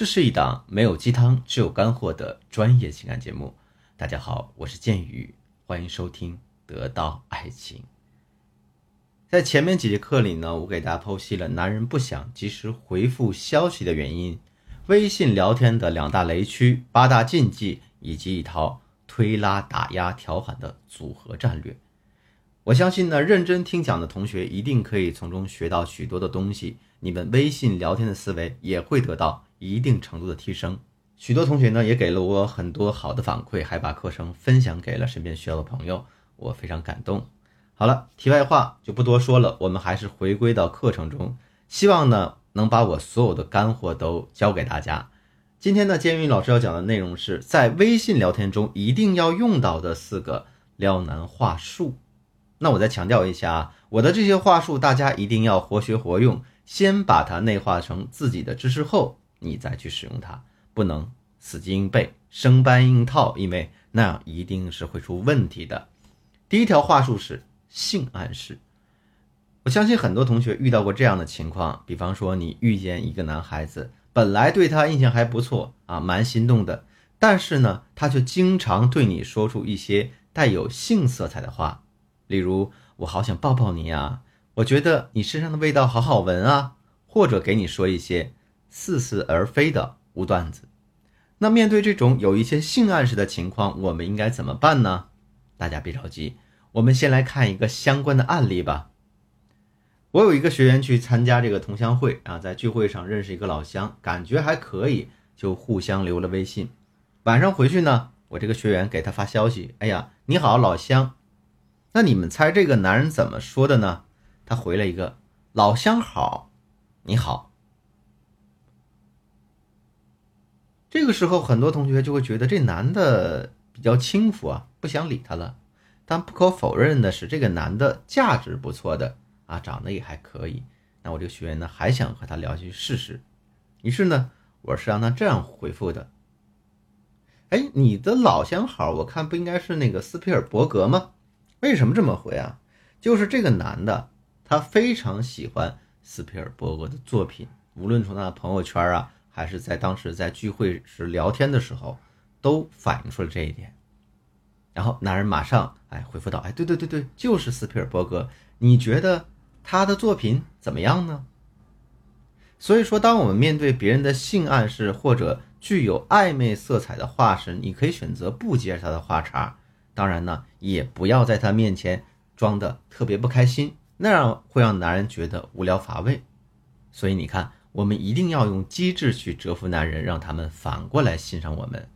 这是一档没有鸡汤，只有干货的专业情感节目。大家好，我是剑宇，欢迎收听《得到爱情》。在前面几节课里呢，我给大家剖析了男人不想及时回复消息的原因，微信聊天的两大雷区、八大禁忌，以及一套推拉、打压、调侃的组合战略。我相信呢，认真听讲的同学一定可以从中学到许多的东西，你们微信聊天的思维也会得到。一定程度的提升，许多同学呢也给了我很多好的反馈，还把课程分享给了身边需要的朋友，我非常感动。好了，题外话就不多说了，我们还是回归到课程中，希望呢能把我所有的干货都教给大家。今天呢，监狱老师要讲的内容是在微信聊天中一定要用到的四个撩男话术。那我再强调一下啊，我的这些话术大家一定要活学活用，先把它内化成自己的知识后。你再去使用它，不能死记硬背、生搬硬套，因为那样一定是会出问题的。第一条话术是性暗示。我相信很多同学遇到过这样的情况，比方说你遇见一个男孩子，本来对他印象还不错啊，蛮心动的，但是呢，他却经常对你说出一些带有性色彩的话，例如“我好想抱抱你啊”，我觉得你身上的味道好好闻啊，或者给你说一些。似是而非的无段子，那面对这种有一些性暗示的情况，我们应该怎么办呢？大家别着急，我们先来看一个相关的案例吧。我有一个学员去参加这个同乡会啊，在聚会上认识一个老乡，感觉还可以，就互相留了微信。晚上回去呢，我这个学员给他发消息：“哎呀，你好，老乡。”那你们猜这个男人怎么说的呢？他回了一个：“老乡好，你好。”这个时候，很多同学就会觉得这男的比较轻浮啊，不想理他了。但不可否认的是，这个男的价值不错的啊，长得也还可以。那我这个学员呢，还想和他聊下去试试。于是呢，我是让他这样回复的：“哎，你的老相好，我看不应该是那个斯皮尔伯格吗？为什么这么回啊？就是这个男的，他非常喜欢斯皮尔伯格的作品，无论从他的朋友圈啊。”还是在当时在聚会时聊天的时候，都反映出了这一点。然后男人马上哎回复道：“哎，对对对对，就是斯皮尔伯格。你觉得他的作品怎么样呢？”所以说，当我们面对别人的性暗示或者具有暧昧色彩的话时，你可以选择不接他的话茬。当然呢，也不要在他面前装的特别不开心，那样会让男人觉得无聊乏味。所以你看。我们一定要用机智去折服男人，让他们反过来欣赏我们。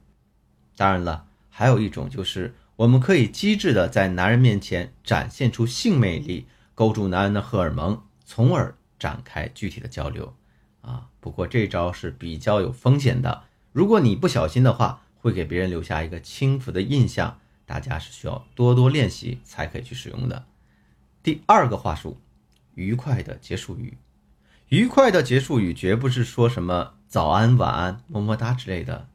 当然了，还有一种就是我们可以机智的在男人面前展现出性魅力，勾住男人的荷尔蒙，从而展开具体的交流。啊，不过这招是比较有风险的，如果你不小心的话，会给别人留下一个轻浮的印象。大家是需要多多练习才可以去使用的。第二个话术，愉快的结束语。愉快的结束语绝不是说什么早安、晚安、么么哒之类的。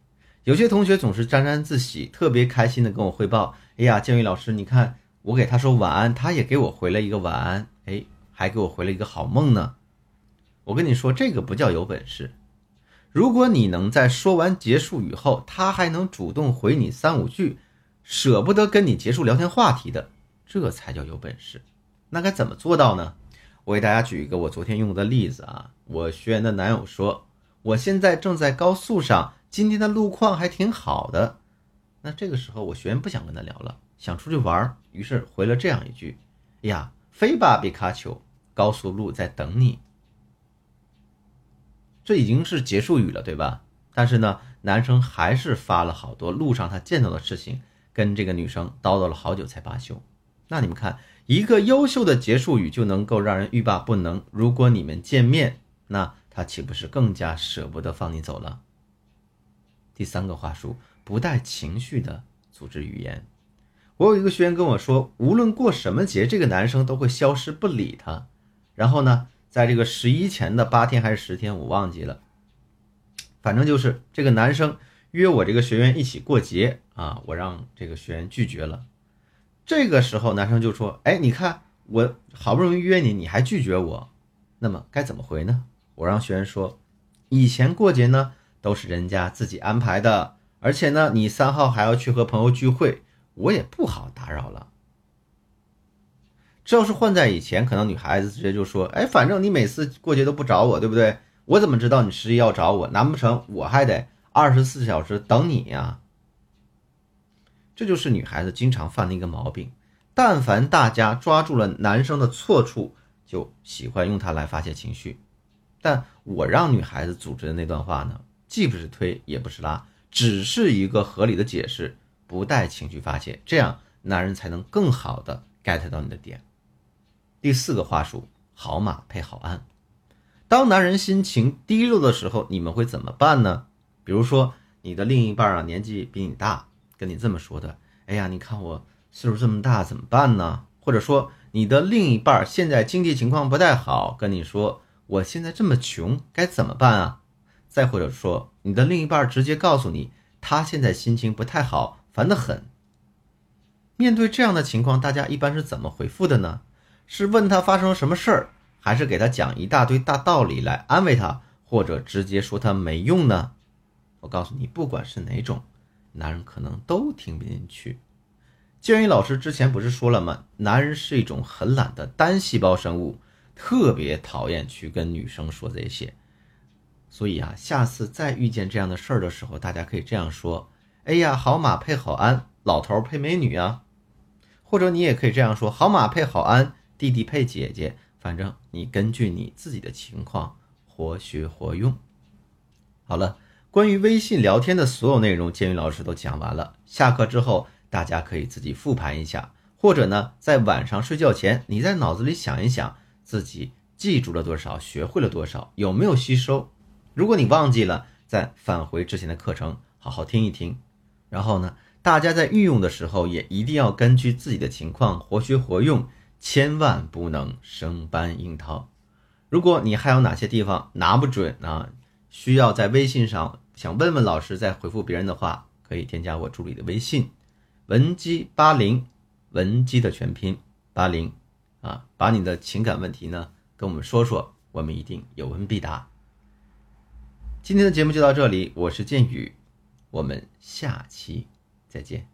有些同学总是沾沾自喜，特别开心的跟我汇报：“哎呀，建宇老师，你看我给他说晚安，他也给我回了一个晚安，哎，还给我回了一个好梦呢。”我跟你说，这个不叫有本事。如果你能在说完结束语后，他还能主动回你三五句，舍不得跟你结束聊天话题的，这才叫有本事。那该怎么做到呢？我给大家举一个我昨天用的例子啊，我学员的男友说，我现在正在高速上，今天的路况还挺好的。那这个时候我学员不想跟他聊了，想出去玩，于是回了这样一句：哎呀，飞吧，皮卡丘，高速路在等你。这已经是结束语了，对吧？但是呢，男生还是发了好多路上他见到的事情，跟这个女生叨叨了好久才罢休。那你们看。一个优秀的结束语就能够让人欲罢不能。如果你们见面，那他岂不是更加舍不得放你走了？第三个话术，不带情绪的组织语言。我有一个学员跟我说，无论过什么节，这个男生都会消失不理他。然后呢，在这个十一前的八天还是十天，我忘记了，反正就是这个男生约我这个学员一起过节啊，我让这个学员拒绝了。这个时候，男生就说：“哎，你看我好不容易约你，你还拒绝我，那么该怎么回呢？”我让学员说：“以前过节呢，都是人家自己安排的，而且呢，你三号还要去和朋友聚会，我也不好打扰了。这要是换在以前，可能女孩子直接就说：“哎，反正你每次过节都不找我，对不对？我怎么知道你十一要找我？难不成我还得二十四小时等你呀？”这就是女孩子经常犯的一个毛病。但凡大家抓住了男生的错处，就喜欢用它来发泄情绪。但我让女孩子组织的那段话呢，既不是推也不是拉，只是一个合理的解释，不带情绪发泄，这样男人才能更好的 get 到你的点。第四个话术：好马配好鞍。当男人心情低落的时候，你们会怎么办呢？比如说，你的另一半啊年纪比你大，跟你这么说的：“哎呀，你看我岁数这么大，怎么办呢？”或者说，你的另一半现在经济情况不太好，跟你说：“我现在这么穷，该怎么办啊？”再或者说，你的另一半直接告诉你，他现在心情不太好，烦得很。面对这样的情况，大家一般是怎么回复的呢？是问他发生了什么事儿，还是给他讲一大堆大道理来安慰他，或者直接说他没用呢？我告诉你，不管是哪种，男人可能都听不进去。建宇老师之前不是说了吗？男人是一种很懒的单细胞生物，特别讨厌去跟女生说这些。所以啊，下次再遇见这样的事儿的时候，大家可以这样说：哎呀，好马配好鞍，老头配美女啊。或者你也可以这样说：好马配好鞍。弟弟配姐姐，反正你根据你自己的情况活学活用。好了，关于微信聊天的所有内容，建宇老师都讲完了。下课之后，大家可以自己复盘一下，或者呢，在晚上睡觉前，你在脑子里想一想，自己记住了多少，学会了多少，有没有吸收？如果你忘记了，再返回之前的课程，好好听一听。然后呢，大家在运用的时候，也一定要根据自己的情况活学活用。千万不能生搬硬套。如果你还有哪些地方拿不准啊，需要在微信上想问问老师再回复别人的话，可以添加我助理的微信，文姬八零，文姬的全拼八零啊，把你的情感问题呢跟我们说说，我们一定有问必答。今天的节目就到这里，我是剑宇，我们下期再见。